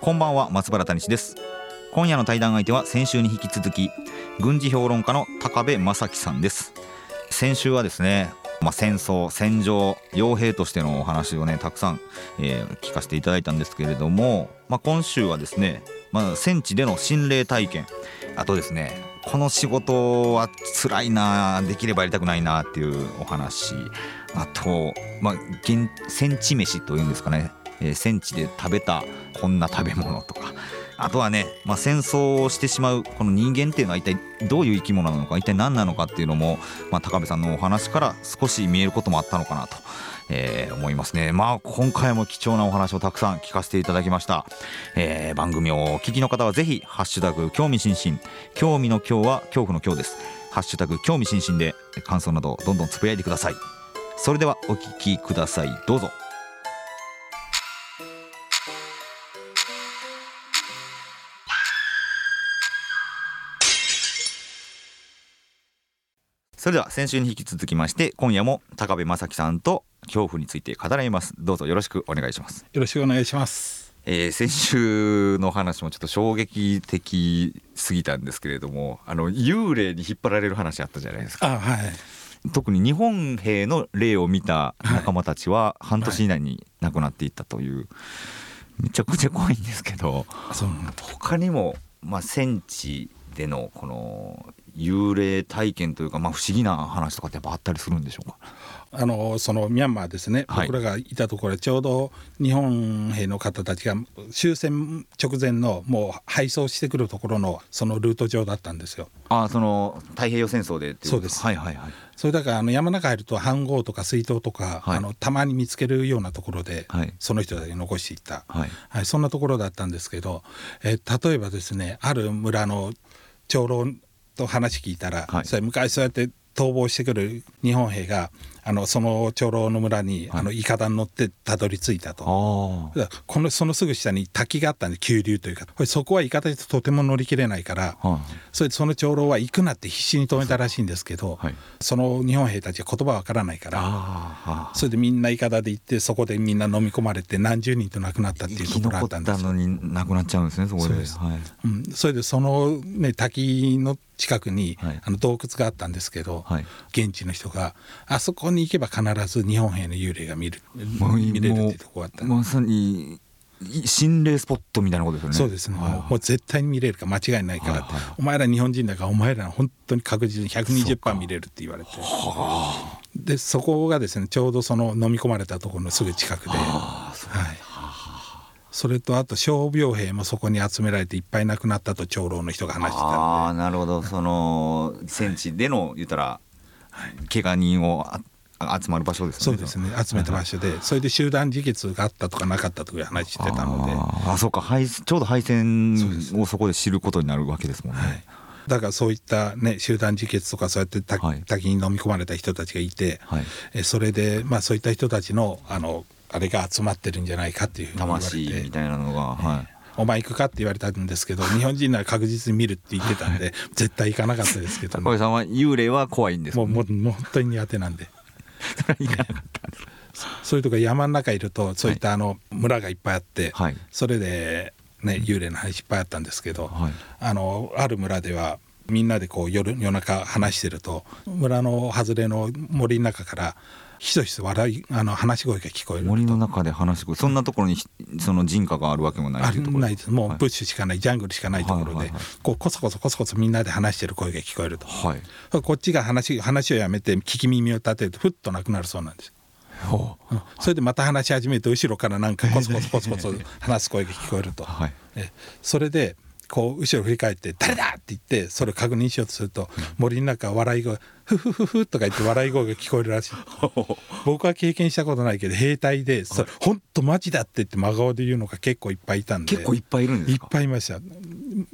こんばんは松原谷氏です。今夜の対談相手は先週に引き続き軍事評論家の高部正樹さんです。先週はですねまあ、戦争戦場傭兵としてのお話をねたくさん、えー、聞かせていただいたんですけれども、まあ、今週はですね、まあ、戦地での心霊体験。あとですねこの仕事は辛いなできればやりたくないなっていうお話。あと、まあ、戦地飯というんですかね、えー、戦地で食べたこんな食べ物とか。あとはね、まあ、戦争をしてしまうこの人間っていうのは一体どういう生き物なのか一体何なのかっていうのも、まあ、高部さんのお話から少し見えることもあったのかなと、えー、思いますね。まあ今回も貴重なお話をたくさん聞かせていただきました、えー、番組をお聞きの方はぜひハッシュタグ興味津々。興味の今日は恐怖の今日です。ハッシュタグ興味津々で感想などどんどんつぶやいてください。それではお聞きください。どうぞ。それでは先週に引き続きまして今夜も高部正樹さんと恐怖について語らいます。どうぞよろしくお願いします。よろしくお願いします。えー、先週の話もちょっと衝撃的すぎたんですけれどもあの幽霊に引っ張られる話あったじゃないですか。はい、特に日本兵の霊を見た仲間たちは半年以内に亡くなっていったという、はい、めちゃくちゃ怖いんですけど他にも、まあ、戦地でのこの幽霊体験というか、まあ、不思議な話とかってやっぱあったりするんでしょうか？あのそのミャンマーですね、はい、僕らがいたところちょうど日本兵の方たちが終戦直前のもう配送してくるところのそのルート上だったんですよ。あその太平洋戦争でそうです。はいはいはい。それだからあの山の中入ると飯盒とか水筒とか、はい、あのたまに見つけるようなところで、はい、その人たち残していった、はい、はい、そんなところだったんですけど、えー、例えばですねある村の長老と話聞いたら、はい、それ昔そうやって逃亡してくる日本兵があのその長老の村に、はい、あのいかだに乗ってたどり着いたと。このそのすぐ下に滝があったんで急流というか。これそこはいかだでとても乗り切れないから、はい、それでその長老は行くなって必死に止めたらしいんですけど、はい、その日本兵たちは言葉わからないからそれでみんないかだで行ってそこでみんな飲み込まれて何十人と亡くなったっていうところあったんですのに亡くなっちゃうんですねそこで。はい。うん、それでその、ね、滝の近くに、はい、あの洞窟があったんですけど、はい、現地の人があそこに行けば必ず日本兵の幽霊が見る見れるっていうとこがあった。まさに心霊スポットみたいなことですよね。そうです。ね、はい、もう絶対に見れるか間違いないから、はいはい、お前ら日本人だからお前ら本当に確実に120%見れるって言われて。でそこがですねちょうどその飲み込まれたところのすぐ近くで、はいそれとあと傷病兵もそこに集められていっぱい亡くなったと長老の人が話してたああなるほど。その戦地での言ったら、はい、怪我人を集まる場所ですね。そうですね。集めた場所で、それで集団自決があったとかなかったという話してたので。ああそうか。ちょうど敗戦をそこで知ることになるわけですもんね。はい。だからそういったね集団自決とかそうやって滝に飲み込まれた人たちがいて、はい、えそれでまあそういった人たちのあのあれが集まってるんじゃないかっていう魂みたいなのが、はい、お前行くかって言われたんですけど 日本人なら確実に見るって言ってたんで 絶対行かなかったですけど、ね、高さんは幽霊は怖いんです。もうもう本当に苦手なんで。それは行かなかったんですそうい。うとこ山の中いるとそういったあの村がいっぱいあって、はい、それでね幽霊の話いっぱいあったんですけど、はい、あのある村ではみんなでこう夜夜中話してると村の外れの森の中からひそひそ笑いあの話し声が聞こえる森の中で話し声そんなところにその人家があるわけもないとないです。もうブッシュしかない、ジャングルしかないところで、こうこそこそこそこそみんなで話してる声が聞こえると、はい、こっちが話話をやめて聞き耳を立てるとふっとなくなるそうなんです。う。ん、それでまた話し始めて後ろからなんかコソコソコソコソ話す声が聞こえると、はい、え。それでこう後ろ振り返って「誰だ!」って言ってそれを確認しようとすると森の中笑い声「フフフフ」とか言って笑い声が聞こえるらしい。僕は経験したことないけど兵隊で「それ本当マジだ」って言って真顔で言うのが結構いっぱいいたんで。結構いっぱいいるんですいっぱいいました。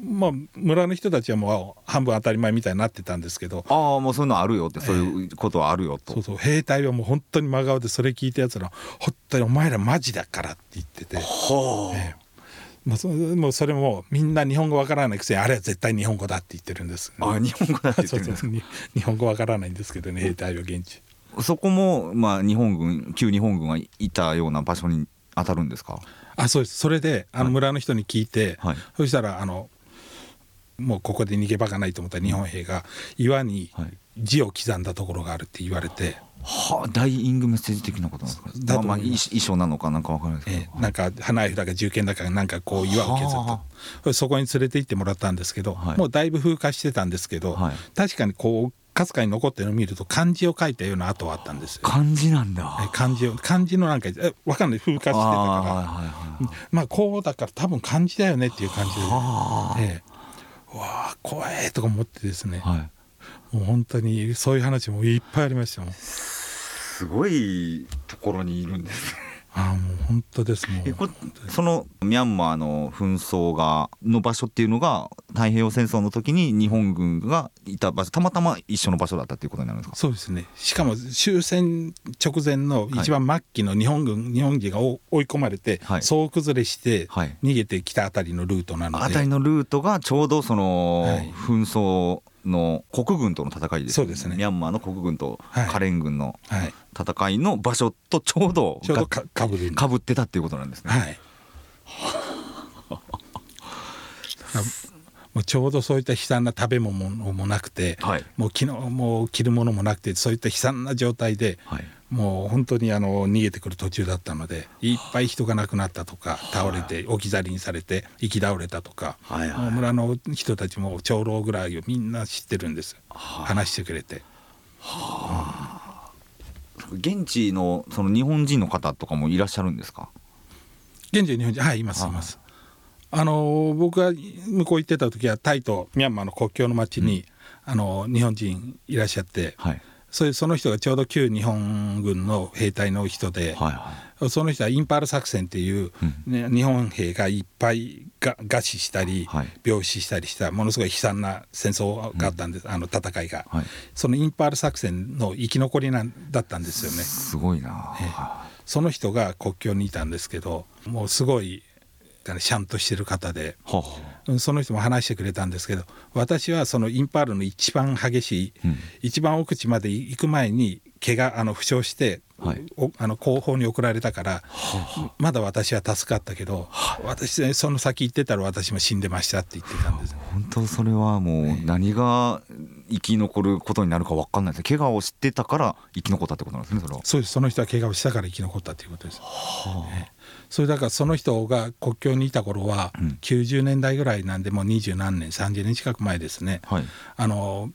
まあ村の人たちはもう半分当たり前みたいになってたんですけど。ああもうそういうのあるよって、そういうことはあるよと。そうそう。兵隊はもう本当に真顔でそれ聞いたやつら本当にお前らマジだからって言ってて。はあ、ええもうそもうそれもみんな日本語わからないくせにあれは絶対日本語だって言ってるんです、ね、あ日本語だって言ってるんです 日本語わからないんですけどね兵隊は現地そこも、まあ、日本軍旧日本軍がいたような場所に当たるんですか？あそうです。それであの村の人に聞いて、はい、そしたらあのもうここで逃げ場がないと思った日本兵が岩に字を刻んだところがあるって言われて、はあ、ダイイングメッセージ的なことなんですか？だまあ、衣装なのかなんか分からないですけど、えー、なんか花札か銃剣だかなんかこう岩を削ったそこに連れて行ってもらったんですけど、はい、もうだいぶ風化してたんですけど、はい、確かにこうかすかに残ってるのを見ると漢字を書いたような跡はあったんですよ。漢字なんだ。漢字を漢字のなんかえ分かんない。風化してたから、はいはいはい、まあこうだから多分漢字だよねっていう感じで、えー、わあ怖えとか思ってですね、はい、もう本当にそういう話もいっぱいありましたもんすごいところにいるんです。ああもう本当ですもう。そのミャンマーの紛争がの場所っていうのが太平洋戦争の時に日本軍がいた場所たまたま一緒の場所だったっていうことになるんですか？そうですね。しかも終戦直前の一番末期の日本軍、はい、日本人が追い込まれて、はい、総崩れして逃げてきたあたりのルートなので、あたりのルートがちょうどその紛争の国軍との戦いです、そうですね。ミャンマーの国軍とカレン軍の戦いの場所とちょうどかぶってたっていうことなんですね。はい。もうちょうどそういった悲惨な食べ物もなくて、はい、もう昨日もう着るものもなくてそういった悲惨な状態で、はい、もう本当にあの逃げてくる途中だったのでいっぱい人が亡くなったとか倒れて置き去りにされて行き倒れたとか、はいはい、村の人たちも長老ぐらいをみんな知ってるんです、話してくれて。はあ、現地のその日本人の方とかもいらっしゃるんですか？現地日本人はいいますいます。あの僕が向こう行ってた時はタイとミャンマーの国境の町に、うん、あの日本人いらっしゃって、はい、それその人がちょうど旧日本軍の兵隊の人で、はいはい、その人はインパール作戦っていう、ね、日本兵がいっぱいが餓死したり、はい、病死したりしたものすごい悲惨な戦争があったんです、うん、あの戦いが、はい、そのインパール作戦の生き残りなんだったんですよね。すごいな、え。その人が国境にいたんですけどもうすごいシャンとしてる方で、はあ、その人も話してくれたんですけど私はそのインパールの一番激しい、うん、一番奥地まで行く前に怪我あの負傷して、はい、あの後方に送られたから、はあ、まだ私は助かったけど、はあ、私その先行ってたら私も死んでましたって言ってたんです、本当それはもう何が生き残ることになるか分かんない。です怪我をしてたから生き残ったってことなんですねそれは。そうです。その人は怪我をしたから生き残ったということです、はあ、それだからその人が国境にいた頃は90年代ぐらいなんでもう二十何年30年近く前ですね、はい、あの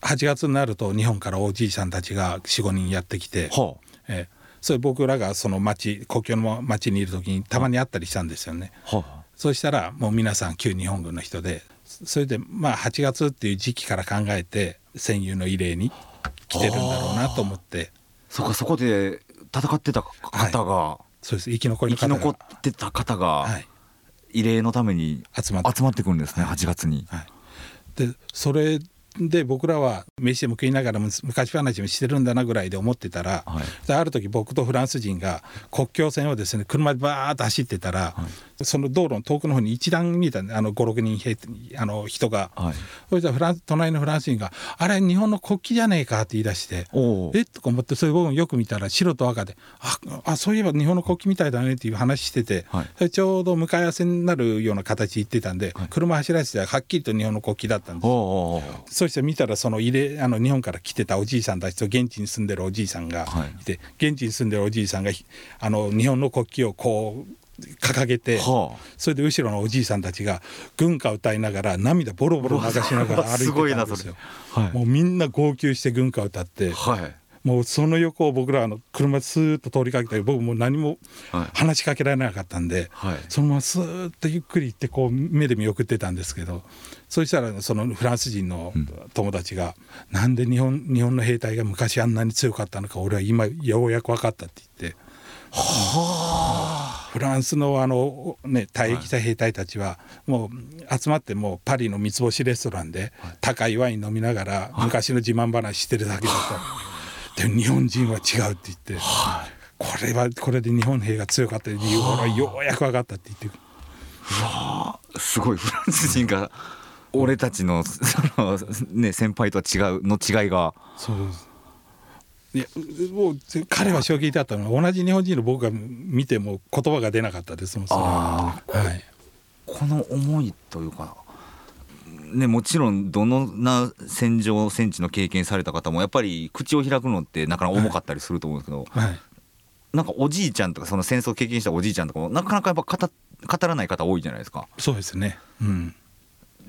8月になると日本からおじいさんたちが45人やってきて、はあ、えそれ僕らがその町国境の町にいる時にたまに会ったりしたんですよね。はあ、そうしたらもう皆さん旧日本軍の人でそれでまあ8月っていう時期から考えて戦友の慰霊に来てるんだろうなと思って。そこそこで戦ってた方が、はいそうです。生き残り生き残ってた方が慰霊のために集まって。くるんですね、はい、8月に。はい、でそれで僕らは飯でも食いながら昔話もしてるんだなぐらいで思ってたら、はい、ある時僕とフランス人が国境線をですね車でバーッと走ってたら、はい、その道路の遠くの方に一段見えたあの56人あの人が、はい、そしたらフランス隣のフランス人が「あれ日本の国旗じゃねえか」って言い出して「え？っ?」とか思ってそれ僕もよく見たら白と赤で「ああそういえば日本の国旗みたいだね」っていう話してて、それちょうど向かい合わせになるような形行ってたんで、車走らせてはっきりと日本の国旗だったんです。そして見たらその入れあの日本から来てたおじいさんたちと現地に住んでるおじいさんがい。て、はい、現地に住んでるおじいさんがあの日本の国旗をこう掲げて、はあ、それで後ろのおじいさんたちが軍歌歌いながら涙ボロボロ流しながら歩いてたんですよ。はい、もうみんな号泣して軍歌歌って、はい、もうその横を僕らの車でスーッと通りかけて僕も何も話しかけられなかったんで、はい、そのままスーッとゆっくり行ってこう目で見送ってたんですけどそしたらそのフランス人の友達が、うん、なんで日本日本の兵隊が昔あんなに強かったのか俺は今ようやく分かったって言って。はあ、フランスのあの、ね、退役した兵隊たちはもう集まってもうパリの三つ星レストランで高いワイン飲みながら昔の自慢話してるだけだと。で日本人は違うって言って、はこれはこれで日本兵が強かった理由はようやく分かったって言ってうわすごいフランス人が俺たちのその、ね、先輩とは違うの違いが。そうですいやもう彼は衝撃だったのは同じ日本人の僕が見ても言葉が出なかったですもんあ、はい、この思いというか、ね、もちろんどのな戦場戦地の経験された方もやっぱり口を開くのってなかなか重かったりすると思うんですけど、はい、なんかおじいちゃんとかその戦争経験したおじいちゃんとかもなかなかやっぱ語語らない方多いじゃないですか。そうですね、うん、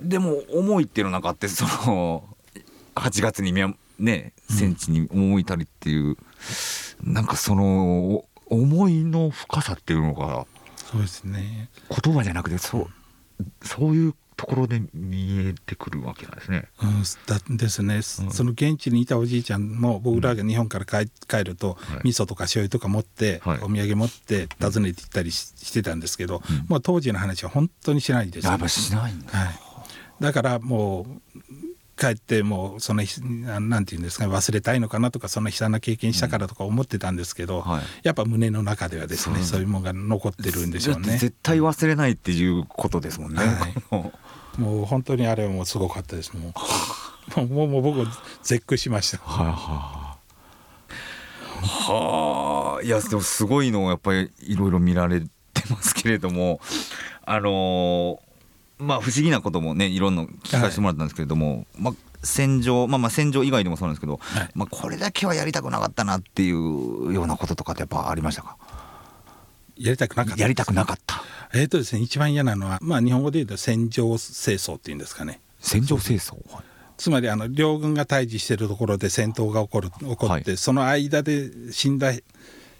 でも思いっていうのなんかあってその 8月にね戦地に赴いたりっていう、うん、なんかその思いの深さっていうのがそうですね。言葉じゃなくてそうそういうところで見えてくるわけなんですね。うん、だですね、うん、その現地にいたおじいちゃんも僕らが日本から帰帰ると、うん、味噌とか醤油とか持って、はい、お土産持って訪ねて行ったりしてたんですけど、うん、まあ、当時の話は本当にしないです、ね、やっぱしないんだ、はい、だからもう帰ってもうそのなんて言うんですか忘れたいのかなとかその悲惨な経験したからとか思ってたんですけど、うんはい、やっぱ胸の中ではですねそういうものが残ってるんでしょうね。絶対忘れないっていうことですもんね。はい、もう本当にあれはもうすごかったですもう もうもう僕絶句しました。はいははあいやでもすごいのをやっぱりいろいろ見られてますけれどもあのーまあ不思議なこともねいろんな聞かせてもらったんですけれども、はい、まあ戦場まあまあ戦場以外でもそうなんですけど、はい、まあこれだけはやりたくなかったなっていうようなこととかってやっぱありましたか？やりたくなかったやりたくなかった。えっ、とですね一番嫌なのはまあ日本語で言うと戦場清掃っていうんですかね。戦場清掃、はい、つまりあの両軍が対峙しているところで戦闘が起こる起こって、はい、その間で死んだ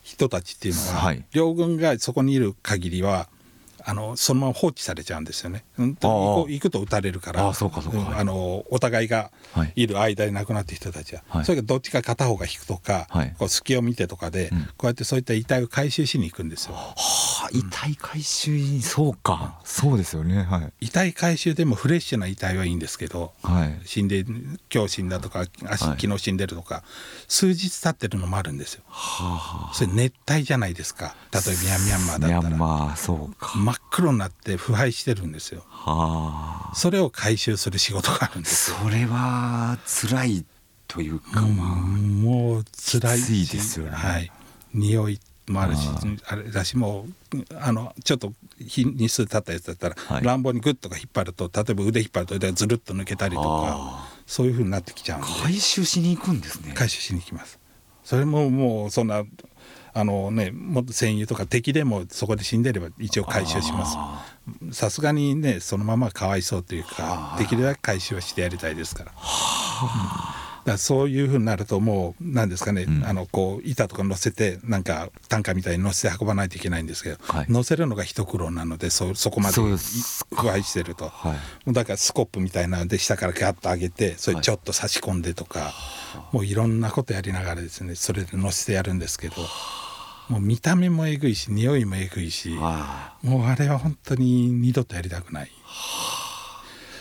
人たちっていうのは、はい、両軍がそこにいる限りはあのそのまま放置されちゃうんですよね。うん、行くと撃たれるからあそうかそうか、あのお互いがい。る間に亡くなった人たちは、はい、それがどっちか片方が引くとか、はい、こう隙を見てとかで、うん、こうやってそういった遺体を回収しに行くんですよ。はあ、遺体回収そうか、そうですよね、はい、遺体回収でもフレッシュな遺体はいいんですけど、はい、死んで今日死んだとか足、昨日死んでるとか数日経ってるのもあるんですよ。はあ、それ熱帯じゃないですか。例えばミャンマーだったら。ミャンマーそうか。真っ黒になって腐敗してるんですよ。はあ、それを回収する仕事があるんですそれは辛いというか、まあ、もう辛いいですよね。はい、匂いもあるしあれだしもうあのちょっと日日数経ったやつだったら、はい、乱暴にグッとか引っ張ると例えば腕引っ張ると腕がずるっと抜けたりとかそういうふうになってきちゃうんで。回収しに行くんですね。回収しに行きます。それももうそんなあのねもっと戦友とか敵でもそこで死んでれば一応回収します。さすがにねそのままかわいそうというかできるだけ回収はしてやりたいですから。だそういうふうになるともう何ですかね、うん、あのこう板とか乗せてなんか担架みたいに乗せて運ばないといけないんですけど、はい、乗せるのが一苦労なのでそそこまで腐敗してると、はい、だからスコップみたいなので下からガッと上げてそれちょっと差し込んでとか、はい、もういろんなことやりながらですねそれで乗せてやるんですけど。もう見た目もえぐいし匂いもえぐいしもうあれは本当に二度とやりたくない。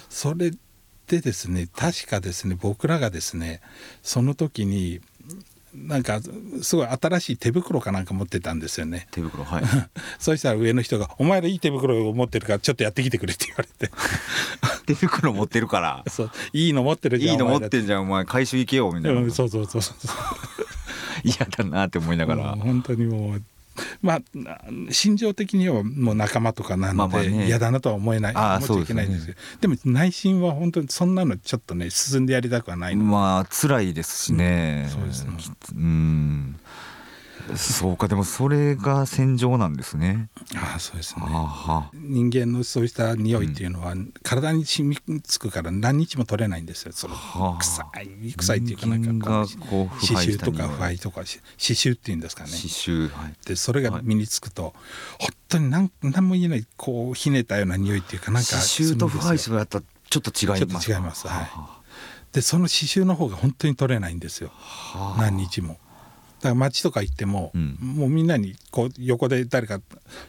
それでですね確かですね僕らがですねその時になんかすごい新しい手袋かなんか持ってたんですよね。手袋はい。そしたら上の人が「お前らいい手袋を持ってるからちょっとやってきてくれ」って言われて。手袋持ってるから。そう。いいの持ってるじゃんいいの持ってるじゃんお前回収行けよみたいな、うん、そうそうそうそう 嫌だなって思いながら。本当にもうまあ心情的にはもう仲間とかなので嫌だなとは思えない、まあね、思っちゃいけないんですけどで,、も内心は本当にそんなのちょっとね進んでやりたくはないまあ辛いですしね、うん、そうですね。うんそうかでもそれが戦場なんですね。ああそうですね。人間のそうした匂いっていうのは、体に染みつくから何日も取れないんですよ。その臭い臭いっていうかなんか刺繍とか腐敗とか刺繍っていうんですかね。刺繍、はい、でそれが身につくと、はい、本当に何何も言えないこうひねったような匂いっていうかなんか刺繍と腐敗臭やったらちょっと違います。ちょっと違います。はい。でその刺繍の方が本当に取れないんですよ。何日も。だから街とか行っても、うん、もうみんなにこう横で誰か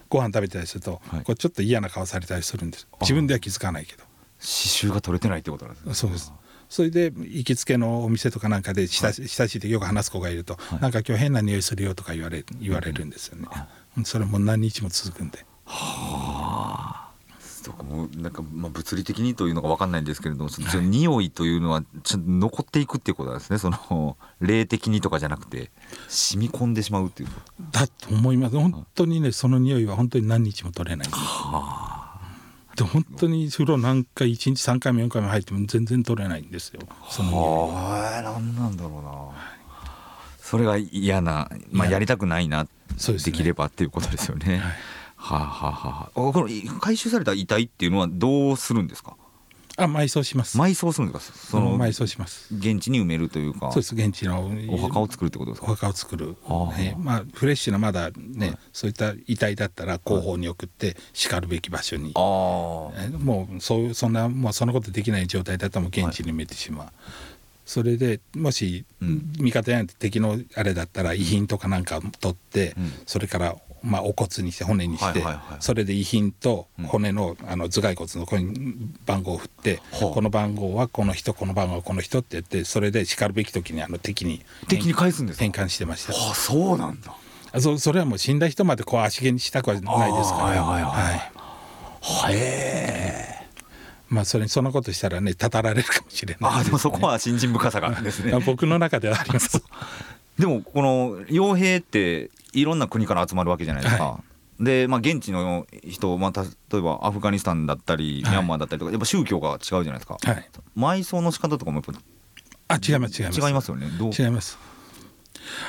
ご飯食べたりすると、はい、こうちょっと嫌な顔されたりするんです。自分では気づかないけど。刺繍が取れてないってことなんですね。そうです。それで行きつけのお店とかなんかで親し,、親しいってよく話す子がいると、はい、なんか今日変な匂いするよとか言われ言われるんですよね、うん、それも何日も続くんで。はあとかもなんかまあ物理的にというのが分かんないんですけれども、その匂いというのはちょっと残っていくっていうことなんですね。その霊的にとかじゃなくて染み込んでしまうっていうだと思います。本当にねその匂いは本当に何日も取れないはあ。で本当に風呂何回1日3回も4回も入っても全然取れないんですよ。その匂いは。何なんだろうな、それが嫌な、まあ、や。りたくないな、できればっていうことですよね。はいはあ、はあはあ、この回収された遺体っていうのはどうするんですか？あ埋葬します。埋葬するんですか？その埋葬します。現地に埋めるというかそうです。現地のお墓を作るってことですか？お墓を作る、はあ、ね、まあフレッシュなまだね、はい、そういった遺体だったら後方に送ってしかるべき場所に、あもうそうそんなもうそんなことできない状態だったらもう現地に埋めてしまう、はいそれでもし味方や敵のあれだったら遺品とかなんか取って、うん、それからまあ、お骨にして骨にして、それで遺品と骨のあの頭蓋骨のここに番号を振って、この番号はこの人この番号はこの人って言ってそれでしかるべき時にあの敵に敵に返すんです変換してました。あそうなんだ。そそれはもう死んだ人までこう足毛にしたくはないですから。はいはいはい、へえ。まあそれにそんなことしたらねたたられるかもしれない、ね、あでもそこは信心深さがですね。僕の中ではあります。でもこの傭兵っていろんな国から集まるわけじゃないですか。はい、で、まあ、現地の人、まあ、例えばアフガニスタンだったり、ミャンマーだったりとかやっぱ宗教が違うじゃないですか、はい、埋葬の仕方とかもやっぱあ違います違います。違いますよね。違います。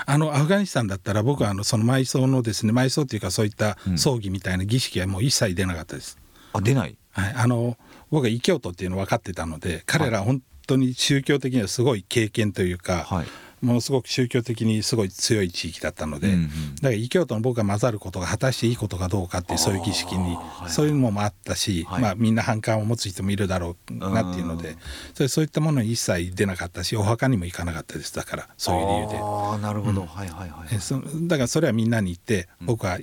あのアフガニスタンだったら僕はあのその埋葬のですね埋葬っていうかそういった葬儀みたいな儀式はもう一切出なかったです。うん、あ出ない、はい、あの僕は異教徒っていうの分かってたので彼ら本当に宗教的にはすごい経験というか、はい、ものすごく宗教的にすごい強い地域だったので、うんうん、だから異教徒の僕が混ざることが果たしていいことかどうかっていうそうい。う儀式にそういうのもあったし、はい、まあ、みんな反感を持つ人もいるだろうなっていうのでそれそういったものに一切出なかったしお墓にも行かなかったですだからそういう理由で。あなるほど、うん、はいはいはい、そだからそれはみんなに言って僕は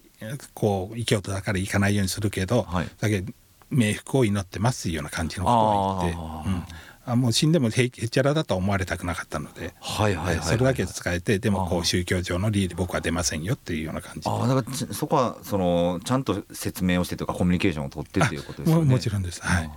こう異教徒だから行かないようにするけど、はい、だけど冥福を祈ってますっていうような感じのことを言って。うんあもう死んでもへっちゃらだと思われたくなかったので、はいはいそれだけ使えてでもこう宗教上の理由で僕は出ませんよっていうような感じあだからそこはそのちゃんと説明をしてとかコミュニケーションを取ってっていうことですよね。もちろんです。はい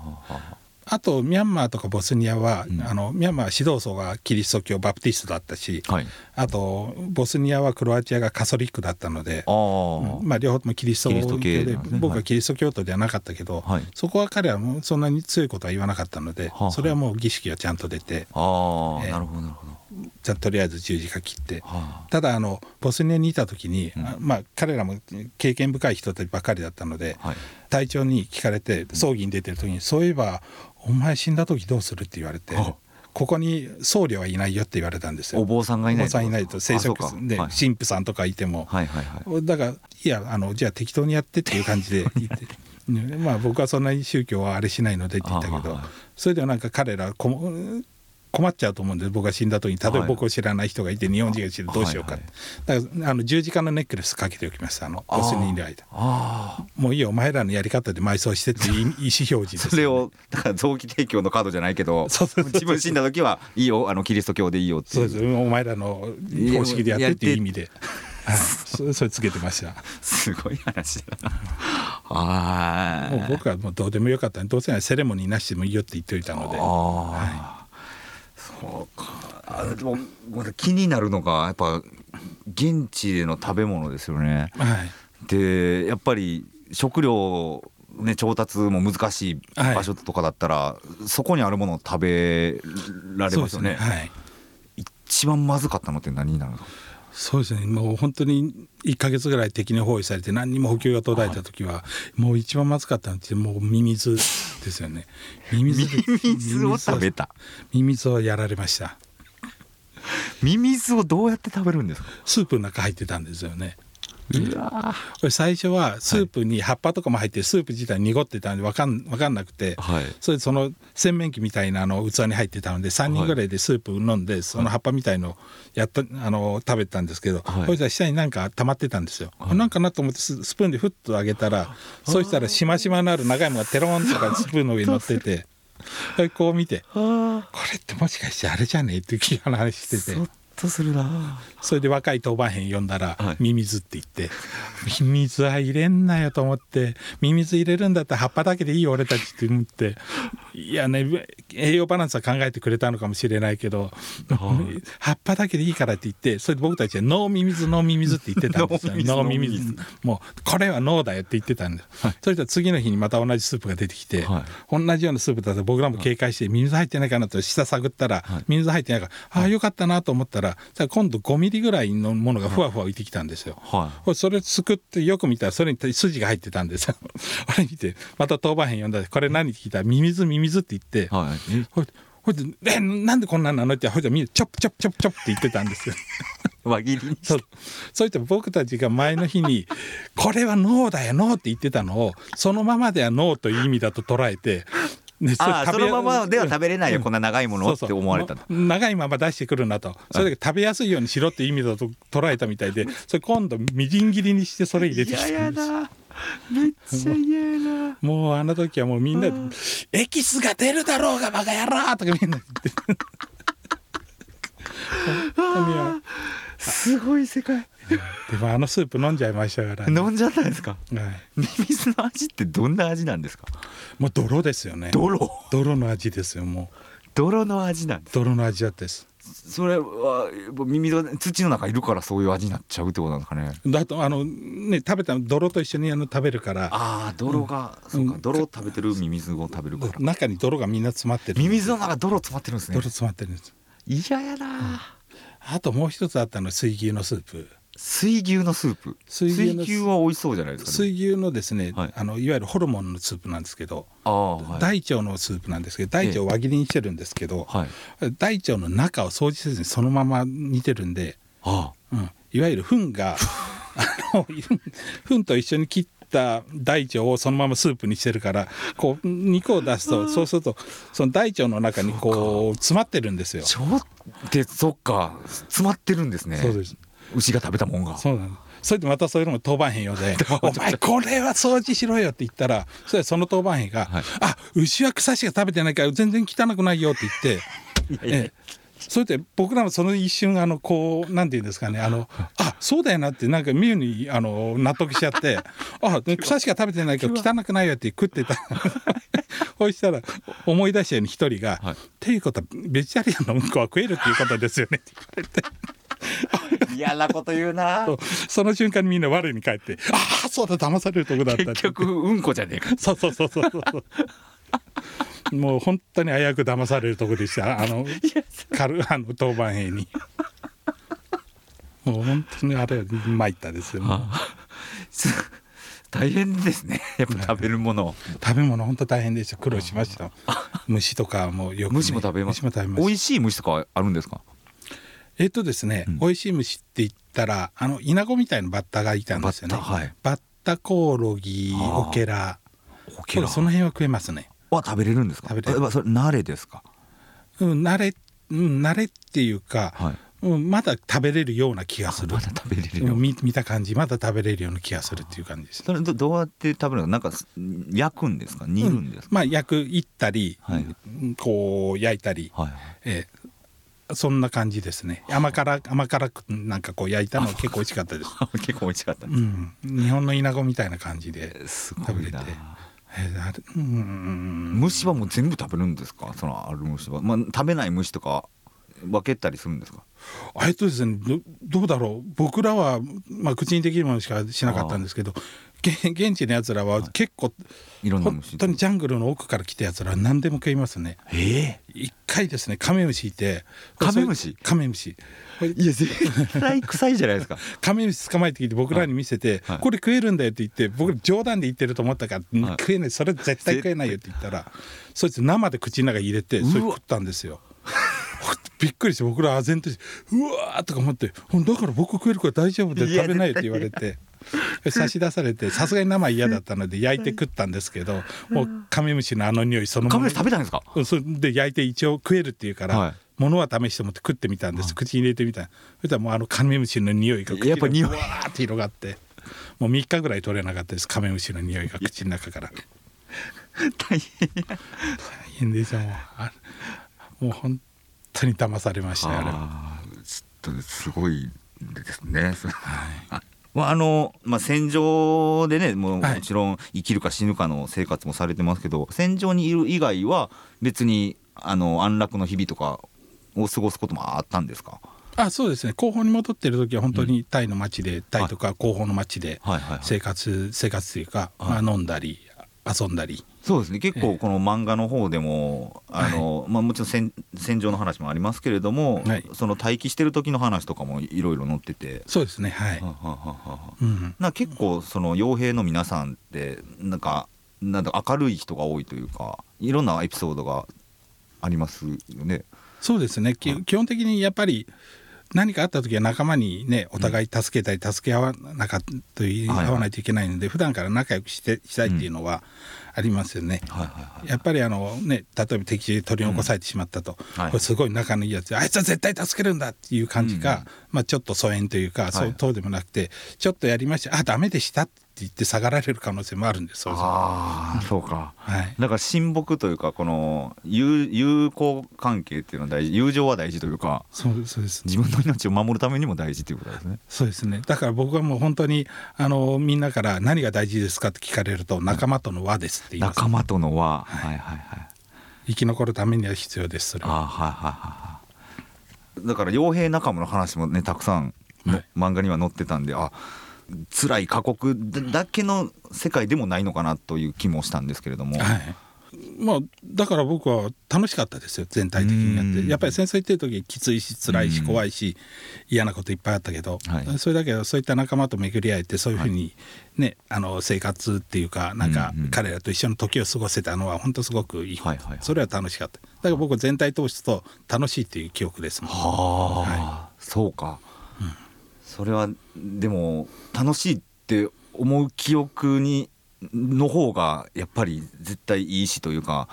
あとミャンマーとかボスニアは、うん、あのミャンマーは指導層がキリスト教バプティストだったし、はい、あとボスニアはクロアチアがカソリックだったのであ、うん、まあ、両方ともキリスト教で、ね、僕はキリスト教徒ではなかったけど、はい、そこは彼はそんなに強いことは言わなかったので、はい、それはもう儀式はちゃんと出て。あえー、なるほどなるほどじゃとりあえず十字架切って、はあ、ただあのボスニアにいた時に、うん、まあ、彼らも経験深い人たちばかりだったので、はい、隊長に聞かれて葬儀に出てる時に、そういえばお前死んだ時どうする?」って言われて。ここに僧侶はいないよって言われたんですよ。お坊さんがいない。いないと。聖職で、はい、神父さんとかいても、はいはいはい、だからいやあのじゃあ適当にやってっていう感じで言って。まあ僕はそんなに宗教はあれしないのでって言ったけど、それではなんか彼らこ困っちゃうと思うんです。僕が死んだ時に例えば僕を知らない人がいて日本人が知るどうしようか、だからあの十字架のネックレスかけておきましたあのボスにいる間もういいよお前らのやり方で埋葬してっていう意思表示です、ね、それをだから臓器提供のカードじゃないけど自分死んだ時はいいよ。あのキリスト教でいいよってそうですお前らの方式でやってっていう意味で。はい、それ それつけてました。すごい話だな。もう僕はもうどうでもよかったどうせセレモニーなしでもいいよって言っておいたので、はいそうかでも気になるのがやっぱ現地での食べ物ですよね。はい、でやっぱり食料ね、調達も難しい場所とかだったら、はい、そこにあるものを食べられますよね。ねはい、一番まずかったのって何になるの？そうですね。もう本当に1か月ぐらい敵に包囲されて何にも補給が途絶えた時は、はい、もう一番まずかったのってもうミミズですよね。ミミズミミズを食べた。ミミズをやられました。ミミズをどうやって食べるんですか？スープの中入ってたんですよね最初はスープに葉っぱとかも入ってスープ自体濁ってたんで分かん分かんなくて、はい、それでその洗面器みたいなの器に入ってたので3人ぐらいでスープ飲んでその葉っぱみたいのやったあの食べてたんですけど、はい、そしたら下になんか溜まってたんですよ。はい、なんかなと思ってスプーンでふっと上げたらそうしたらしましまのある長いものがテロンとかスプーンの上に乗ってて。こう見てこれってもしかしてあれじゃねえっていう話しててとするな。それで若い当番編呼んだら「ミミズ」って言って「ミミズは入れんなよ」と思って「ミミズ入れるんだったら葉っぱだけでいいよ俺たち」って思っていやね栄養バランスは考えてくれたのかもしれないけど葉っぱだけでいいからって言ってそれで僕たちは「no ミミズ no ミミズ」って言ってたんですよ。 no ミミズもうこれは no だよって言ってたんです、はい、それと次の日にまた同じスープが出てきて、はい、同じようなスープだと僕らも警戒して「ミミズ入ってないかな」と下探ったら、はい、ミミズ入ってないから「ああよかったな」と思ったら今度5ミリぐらいのものがふわふわ浮いてきたんですよ。はい、それすくってよく見たらそれに筋が入ってたんですよ。あれ見てまた当番編読んだこれ何って聞いたら「ミミズミミズ」って言って、はい、ほほいで「えなんでこんなんなの?」ってほいでみんなチョップチョップチョップチョップって言ってたんですよ。輪切りにそうそういった僕たちが前の日に「これはノーだよノー」って言ってたのをそのままではノーという意味だと捉えてね、あそのままでは食べれないよ、うん、こんな長いものって思われた長いまま出してくるなと。それで食べやすいようにしろって意味だと捉えたみたいで それ今度みじん切りにしてそれ入れてきたんです。めっちゃ嫌やな。もうあの時はもうみんな「エキスが出るだろうがバカ野郎!」とかみんな言って。すごい世界でもあのスープ飲んじゃいましたから、ね、飲んじゃったんですか、はい、ミミズの味ってどんな味なんですか？もう泥ですよね。泥？泥の味ですよもう。泥の味なんです。泥の味だったです。それは耳の土の中いるからそういう味になっちゃうってことなんですかね？だとあのね食べた泥と一緒にあの食べるから。ああ泥が、うん、そうか泥を食べてるミミズを食べるから。中に泥がみんな詰まってる。ミミズの中泥詰まってるんですね。泥詰まってるんです。嫌やな、うん、あともう一つあったの水牛のスープ水牛のスープ。水牛は美味しそうじゃないですか、ね、水牛のですね、はい、あのいわゆるホルモンのスープなんですけど、はい、大腸のスープなんですけど大腸を輪切りにしてるんですけど、ええ、大腸の中を掃除せずにそのまま煮てるんで、あうん、いわゆる糞が あの糞と一緒に切った大腸をそのままスープにしてるからこう肉を出すとそうするとその大腸の中にこう詰まってるんですよ。ちょっとそっか。詰まってるんですね。そうです牛が食べたもんが。そうなんそれでまたそういうのも当番兵用で 「お前これは掃除しろよ」って言ったらそれその当番兵が「はい、あ牛は草しか食べてないから全然汚くないよ」って言って。ええ。それで僕らもその一瞬あのこうなんて言うんですかねあのあそうだよなってなんか見るにあの納得しちゃって あ草しか食べてないけど汚くないよって食ってた。そしたら思い出したように一人が「はい、っていうことはベジタリアンのうんこは食えるっていうことですよね」って言われて。嫌なこと言うな。その瞬間にみんな我に返ってああそうだ騙されるとこだった結局うんこじゃねえか。そうそうそうそうそう。もう本当に危うく騙されるとこでした。あのカルあの当番兵に。もう本当にあれは参ったですよ、はあ、大変ですね。やっぱ食べるもの。食べ物本当大変でした。苦労しました。虫とかもよく、ね、虫も食べます。美味しい虫とかあるんですか？えっとですね、うん、美味しい虫って言ったらあのイナゴみたいなバッタがいたんですよね。バッタ,、はい、バッタコオロギオケラオケラその辺は食えますね。は食べれるんですか？食べれる。それ慣れですか？うん慣れうん慣れっていうか。はいうん、まだ食べれるような気がする。まだ食べれるよ、うん、見見た感じまだ食べれるような気がするっていう感じです。それどどうやって食べるの？なんか焼くんですか？煮るんですか？うん、まあ焼くいったり、はい、こう焼いたり、はい、えー、そんな感じですね。甘辛甘辛くなんかこう焼いたの結構美味しかったです。結構美味しかった、うん、日本の稲子みたいな感じで食べれて。虫はもう全部食べるんですか？そのある虫は、まあ、食べない虫とか分けたりするんですか？えっとですねどうだろう。僕らは、まあ、口にできるものしかしなかったんですけど現地のやつらは結構、はい、いろんな本当にジャングルの奥から来たやつら何でも食いますね。えー、一回ですねカメムシいてカメムシ？カメムシ。いや絶対臭いじゃないですか。カメムシ捕まえてきて僕らに見せて、はい、これ食えるんだよって言って僕冗談で言ってると思ったから、はい、食えないそれ絶対食えないよって言ったらそいつ生で口の中に入れてそれ食ったんですよ。びっくりして僕らあぜんとしてうわーとか思ってだから僕食えるから大丈夫で食べないって言われて。差し出されてさすがに生嫌だったので焼いて食ったんですけどもうカメムシのあの匂いそのまま。食べたんですか？それで焼いて一応食えるっていうから、はい、ものは試してもって食ってみたんです、口に入れてみたそしたらもうあのカメムシの匂いがやっぱ匂い。わーって広がってもう3日ぐらい取れなかったです。カメムシの匂いが口の中から。大変大変でしょもうもう本当に騙されましたあれ。ちょっとすごいですね、はいあのまあ、戦場でねももちろん生きるか死ぬかの生活もされてますけど、はい、戦場にいる以外は別にあの安楽の日々とかを過ごすこともあったんですか？あそうですね。後方に戻ってる時は本当にタイの町で、うん、タイとか後方の町で生活、はいはいはい、生活というか、まあ、飲んだり遊んだりそうですね。結構この漫画の方でも、えー、あの、まあ、もちろん戦戦場の話もありますけれども、はい、その待機してる時の話とかもいろいろ載ってて。そうですね。はい。な結構その傭兵の皆さんってなんかなんだ明るい人が多いというかいろんなエピソードがありますよね。そうですね。基本的にやっぱり何かあった時は仲間にねお互い助けたり助け合わなかと合わないといけないので、はいはい、普段から仲良くしてしたいっていうのはありますよね。やっぱりあのね例えば敵地で取り残されてしまったと、うん。はい、これすごい仲のいいやつあいつは絶対助けるんだっていう感じが、うんまあ、ちょっと疎遠というか、はい、そうそうでもなくてちょっとやりました。あダメでした。って言って下がられる可能性もあるんですああそうか、はい、だから親睦というかこの友友好関係っていうのは大事友情は大事というかそうそうです、ね、自分の命を守るためにも大事ということですね。そうですね。だから僕はもう本当にあのみんなから何が大事ですかって聞かれると仲間との輪ですって言います、仲間との輪、はい、はいはいはい。生き残るためには必要ですそれは。あはいはいはい。だから傭兵仲間の話もねたくさん、はい、漫画には載ってたんであ辛い過酷だけの世界でもないのかなという気もしたんですけれども。はい。まあ、だから僕は楽しかったですよ全体的にやって。やっぱり戦争行ってる時きついし辛いし怖いし嫌なこといっぱいあったけど、はい、それだけどそういった仲間と巡り合えてそういうふうにね、はい、あの生活っていうかなんか彼らと一緒の時を過ごせたのは本当すごくいい、はいはい、それは楽しかった。だから僕は全体通すと楽しいっていう記憶ですもん。は、はい、そうかそれはでも楽しいって思う記憶にの方がやっぱり絶対いいしというか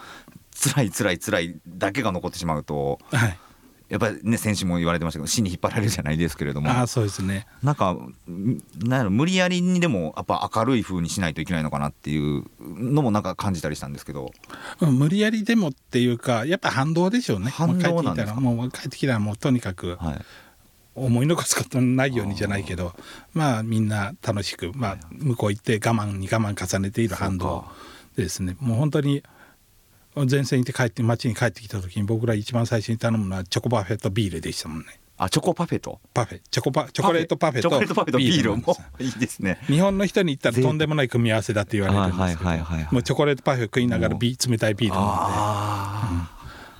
辛い辛い辛いだけが残ってしまうと、はい、やっぱりね先週も言われてましたけど死に引っ張られるじゃないですけれども。あそうですね。なんかなんやろ無理やりにでもやっぱ明るい風にしないといけないのかなっていうのもなんか感じたりしたんですけど、うん、無理やりでもっていうかやっぱ反動でしょうね。反動なんですか？もう帰ってきたらもうとにかく、はい思い残すことのないようにじゃないけどまあみんな楽しく、まあ、向こう行って我慢に我慢重ねている反動ですね。もう本当に前線行って帰って街に帰ってきた時に僕ら一番最初に頼むのはチョコパフェとビールでしたもんね。あチョコパフェと？パフェ。チョコパチョコレートパフェとチョコレートパフェとビールも。いいですね。日本の人に言ったらとんでもない組み合わせだって言われるんですけどもうチョコレートパフェ食いながらビ冷たいビール飲んで、うん、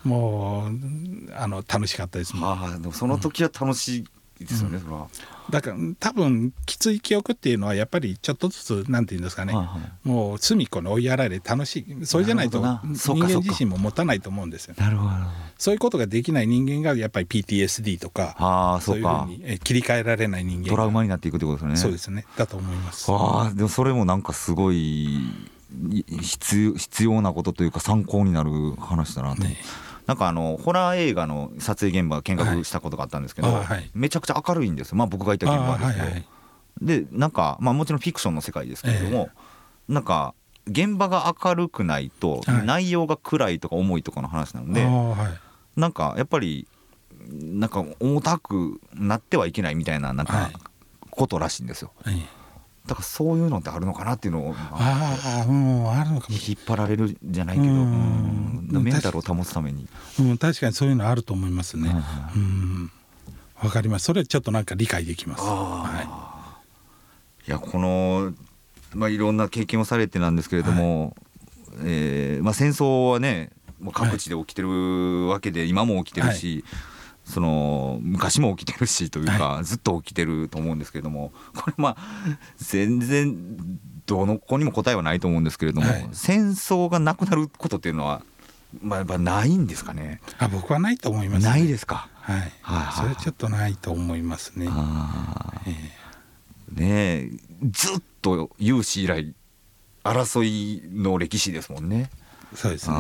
もうあの楽しかったですもん。あでもその時は楽しいですよね、うん、それは。だから多分きつい記憶っていうのはやっぱりちょっとずつなんて言うんですかね、はいはい、もう隅っこに追いやられ楽しいそれじゃな。いと人間自身も持たないと思うんですよ、なるほど。そういうことができない人間がやっぱり PTSD とかあそういうふうに切り替えられない人間トラウマになっていくってことですね。そうですね。だと思います。あでもそれもなんかすごい必必要なことというか参考になる話だなと、ねなんかあのホラー映画の撮影現場見学したことがあったんですけど、はい、めちゃくちゃ明るいんですまあ僕がいた現場ですけど、はいはい、でなんか、まあ、もちろんフィクションの世界ですけれども、えー、なんか現場が明るくないと内容が暗いとか重いとかの話なので、はい、なんかやっぱりなんか重たくなってはいけないみたいななんかことらしいんですよ。だからそういうのってあるのかなっていうのをああうんあるのかも引っ張られるじゃないけど、うん、メンタルを保つために、うん、確かにそういうのあると思いますね。うんわかります。それちょっとなんか理解できます。はい、いやこのまあ、いろんな経験をされてなんですけれども、はい、えー、まあ、戦争はね各地で起きてるわけで、はい、今も起きてるし、はい、その昔も起きてるしというか、ずっと起きてると思うんですけれどもこれまあ全然どの子にも答えはないと思うんですけれども、戦争がなくなることっていうのはまあ、やっぱないんですかね？あ、僕はないと思います、ね、ないですか？はい。はい、それちょっとないと思いますね。えー、ねずっと有史以来争いの歴史ですもんね。そうですね。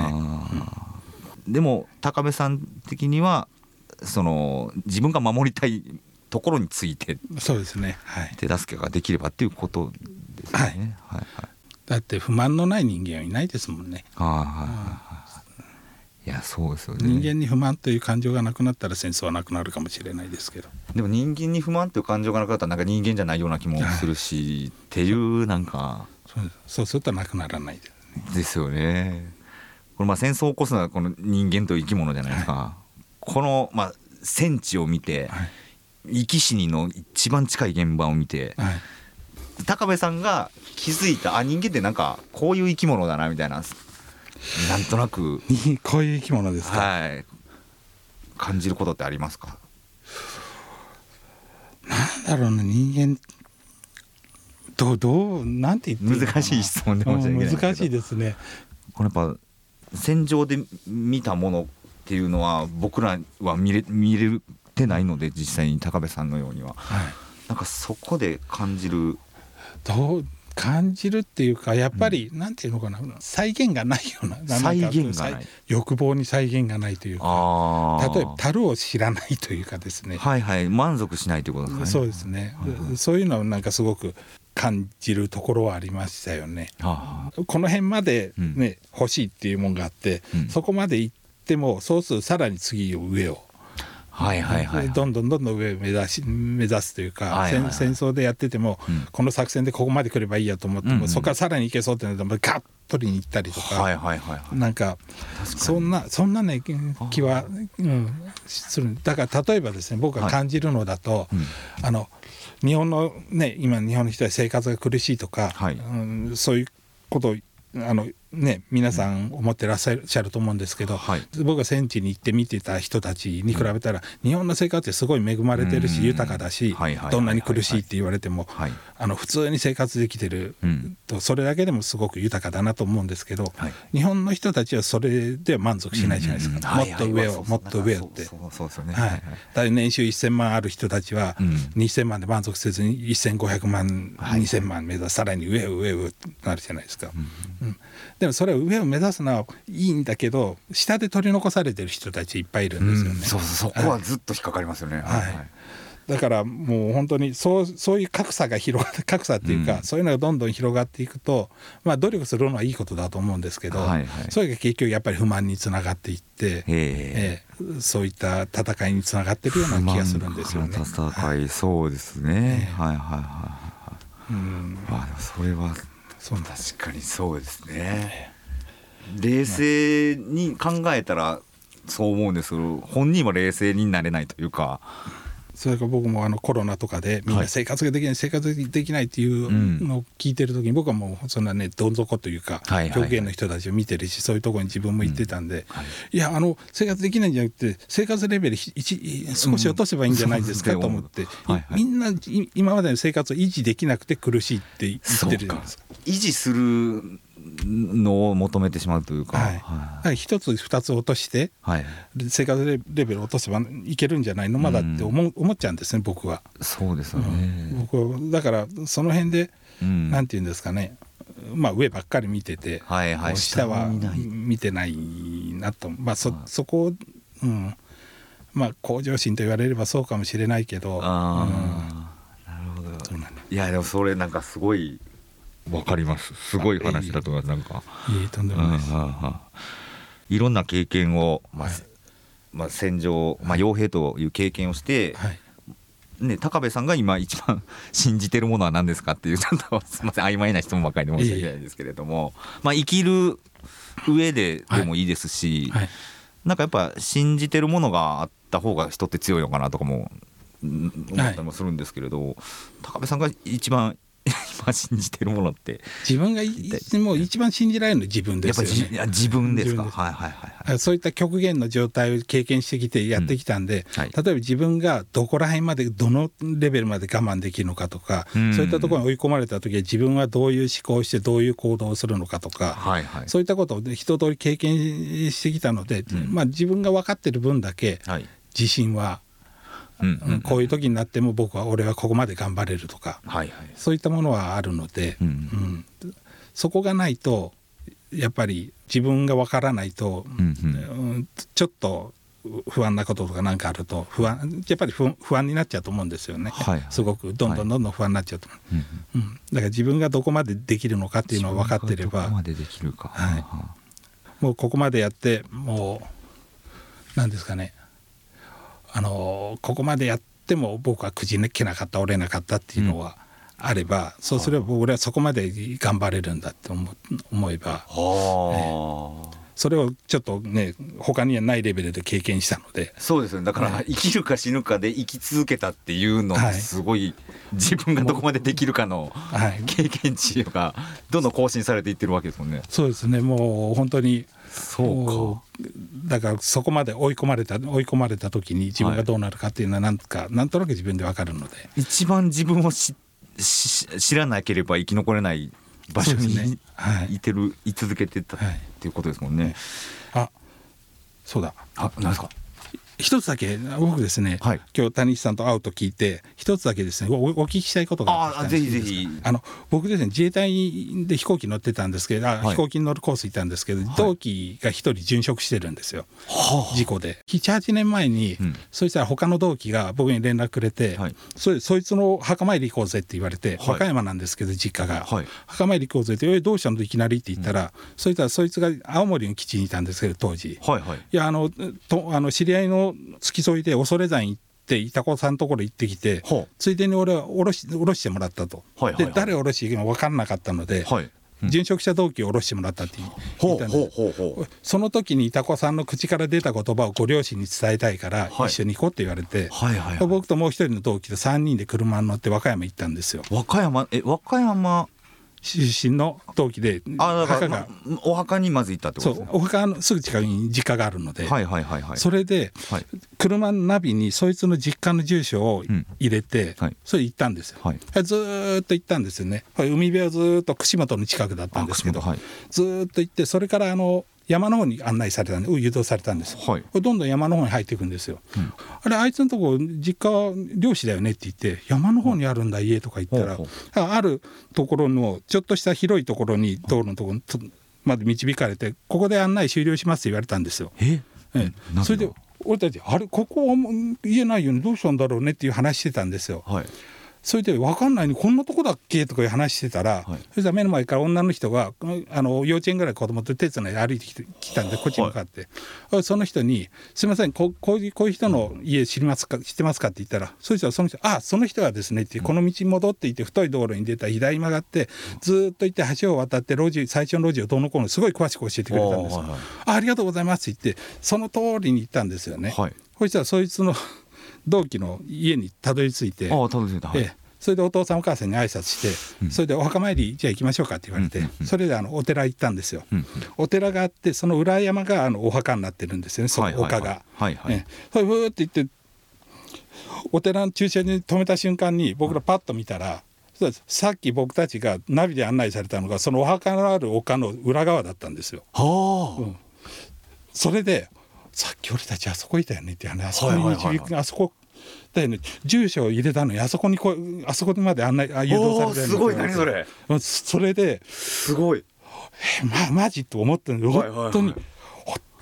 うん、でも高部さん的にはその自分が守りたいところについてそうですね、はい、手助けができればっていうことですね。はい、はいはい、だって不満のない人間はいないですもんね。あいやそうですよね。人間に不満という感情がなくなったら戦争はなくなるかもしれないですけど。でも人間に不満という感情がなくなったらなんか人間じゃないような気もするし、っていうなんか。そうす。るとなくならないですね。ですよね。これまあ戦争を起こすのはこの人間という生き物じゃないですか、はい、このまあ戦地を見て、はい、生き死にの一番近い現場を見て、はい、高部さんが気づいたあ人間ってなんかこういう生き物だなみたいななんとなく。こういう生き物ですか、はい、感じることってありますか？なんだろうね人間。どうどうなんて言って難しい質問でも難しいですね。これやっぱ戦場で見たものっていうのは僕らは見れ見れてないので実際に高部さんのようには、はい、なんかそこで感じる。どう感じるっていうかやっぱり、うん、なんていうのかな再現がないような再現がない。欲望に再現がないというか例えば樽を知らないというかですね。はいはい。満足しないということですね。そうですね、うん、そういうのをなんかすごく感じるところはありましたよね。この辺までね、うん、欲しいっていうもんがあって、そこまで行ってもそうするとさらに次を上を。はいはいはい、どんどんどんどん上を目指し目指すというか、はいはいはい、戦争でやってても、うん、この作戦でここまで来ればいいやと思っても、うんうん、そこからさらに行けそうってなるとガッ取りに行ったりとか、はいはいはい、なんかそんなそんなね気は、うん、する。だから例えばですね僕が感じるのだと、はいあの日本のね今日本の人は生活が苦しいとか、はい、うん、そういうことをあのね、皆さん思ってらっしゃると思うんですけど、はい、僕が戦地に行って見てた人たちに比べたら、日本の生活ってすごい恵まれてるし豊かだしどんなに苦しいって言われても、はい、あの普通に生活できてると、それだけでもすごく豊かだなと思うんですけど、はい、日本の人たちはそれでは満足しないじゃないですか、もっと上を、もっと上をって。年収1000万ある人たちは、2000万で満足せずに1500万、2000万目指す。さらに上を上をなるじゃないですか。うんでもそれは上を目指すのはいいんだけど下で取り残されてる人たちいっぱいいるんですよね。そうそこはずっと引っかかりますよね。はい、はいだからもう本当にそうそういう格差が広がって 格差っていうか、うん、そういうのがどんどん広がっていくと、まあ、努力するのはいいことだと思うんですけど、はいはい、それが結局やっぱり不満につながっていって、え。ー、そういった戦いにつながってるような気がするんですよね。戦い、はい、そうですね、はいはいはい。うん、まあそれはそう確かにそうですね。冷静に考えたらそう思うんですけど本人は冷静になれないというかそれから僕もあのコロナとかでみんな生活ができない、はい、生活できないっていうのを聞いてる時に僕はもうそんなねどん底というか極限の人たちを見てるしそういうところに自分も行ってたんで、はい、いやあの生活できないんじゃなくて生活レベル少し落とせばいいんじゃないですかと思って、みんな今までの生活を維持できなくて苦しいって言ってるじゃないですか。維持するのを求めてしまうというか、はい。はい、一つ二つ落として、はい、生活レベル落とせばいけるんじゃないの？まだって思,、う思っちゃうんですね僕は。そうですよね、うん、僕だからその辺で、うん、なんて言うんですかね。まあ、上ばっかり見てて、はいはい、下は見てないなと、まあそ、そこを、うん。まあ、向上心と言われればそうかもしれないけど。あうん、なるほど。いやでもそれなんかすごいわかります。すごい話だと思います。なんか。いいとんでもないです、いろんな経験を、まあ、はい、まあ、戦場、まあ、傭兵という経験をして、はい、ね、高部さんが今一番信じてるものは何ですかっていうちょっとすみません曖昧な質問ばかりで申し訳ないですけれども、まあ、生きる上ででもいいですし、はいはい、なんかやっぱ信じてるものがあった方が人って強いのかなとかも思ったりもするんですけれど、はい、高部さんが一番 今信じてるものって自分がもう一番信じられるのは自分ですよね。やっぱ自分ですか？はいはいはい、そういった極限の状態を経験してきてやってきたんで、うんはい、例えば自分がどこら辺までどのレベルまで我慢できるのかとか、うん、そういったところに追い込まれた時は自分はどういう思考をしてどういう行動をするのかとか、はいはい、そういったことを一通り経験してきたので、うん、まあ、自分が分かってる分だけ自信はうんこういう時になっても僕は俺はここまで頑張れるとか、はいはい、そういったものはあるので、うん、うん、そこがないとやっぱり自分がわからないと、うんうん、ちょっと不安なこととか何かあると不安やっぱり不安になっちゃうと思うんですよね、はいはい、すごくどんどんどんどん不安になっちゃうとはい。うん、だから自分がどこまでできるのかっていうのは分かってればどこまでできるか、はい、もうここまでやってもう何ですかねあのここまでやっても僕はくじけなかった折れなかったっていうのはあれば、うん、そうすれば俺はそこまで頑張れるんだって思思えば、ね、それをちょっとね他にはないレベルで経験したので。そうですね。だから生きるか死ぬかで生き続けたっていうのすごい自分がどこまでできるかの経験値がどんどん更新されていってるわけですもんね。そうですね。もう本当にそうか。だからそこまで追い込まれた追い込まれた時に自分がどうなるかっていうのはなんか、はい、なんとなく自分で分かるので。一番自分をし知らなければ生き残れない場所に、ね。はい、いてるい続けてたっていうことですもんね。あそうだ。あなんですか？一つだけ僕ですね、はい、今日谷さんと会うと聞いて一つだけですねおお聞きしたいことがあぜひぜひ。あの僕ですね自衛隊で飛行機乗ってたんですけど、はい、飛行機に乗るコースいたんですけど、はい、同期が一人殉職してるんですよ、はあ、事故で。78年前に、うん、そしたら他の同期が僕に連絡くれて、はい、そそいつの墓参り行こうぜって言われて、和歌山なんですけど実家が、墓参り行こうぜって「えどうしたの?」いきなりって言ったら、うん、そいつはそいつが青森の基地にいたんですけど当時、はいはい、いやあのとあの知り合いの付き添いで恐山行っていた子さんのところ行ってきて、ついでに俺は下ろし下ろしてもらったと、はいはいはい、で誰下ろしていいか分からなかったので、はい。うん、殉職者同期を下ろしてもらったって言ったんです。その時にいた子さんの口から出た言葉をご両親に伝えたいから一緒に行こうって言われて、はいはいはい、僕ともう一人の同期と3人で車に乗って和歌山行ったんですよ。和歌山え和歌山出身の同期で墓が、ま、お墓にまず行ったってこと？ですかお墓のすぐ近くに実家があるので、はいはいはいはい、それで、はい、車のナビにそいつの実家の住所を入れて、うんはい、それ行ったんですよ、はい、ずっと行ったんですよね。海辺はずっと串本の近くだったんですけど、はい、ずっと行ってそれからあの山の方に案内されたんで誘導されたんです、はい、どんどん山の方に入っていくんですよ、うん、あれあいつのとこ実家漁師だよねって言って山の方にあるんだ家とか言ったら、あるところのちょっとした広いところに道路のところまで導かれてここで案内終了しますって言われたんですよ。え？えそれで俺たちあれここは言えないよね。どうしたんだろうねっていう話してたんですよ。はいそれで分かんないにこんなとこだっけ？とかいう話してたら、はい、そしたら目の前から女の人があの幼稚園ぐらい子供と手つないで歩いてきてきたんでこっちに向かって、はい、その人に「すみませんここういうこういう人の家知りますか？知ってますか?」って言ったらそしたらその人「あその人はですね」ってこの道に戻っていて太い道路に出た左曲がってずっと行って橋を渡って路地最初の路地をどうのこうのすごい詳しく教えてくれたんですよ。あありがとうございますって言ってその通りに行ったんですよね。はい、そしたらそいつの同期の家にたどり着いてあたどり着いた、はい、それでお父さんお母さんに挨拶して、それでお墓参りじゃあ行きましょうかって言われて、それであのお寺行ったんですよ、お寺があってその裏山があのお墓になってるんですよねその丘が。はいはい。ね、それブーって行ってお寺の駐車場に止めた瞬間に僕らパッと見たら、さっき僕たちがナビで案内されたのがそのお墓のある丘の裏側だったんですよ。はあ、うん、それでさっき俺たちあそこいたよねって話。あそこに導く、あそこだよね。住所を入れたのにあそこにこあそこまで案内誘導されてるすごい何それ。それですごい。えまマジと思ったんで本当に、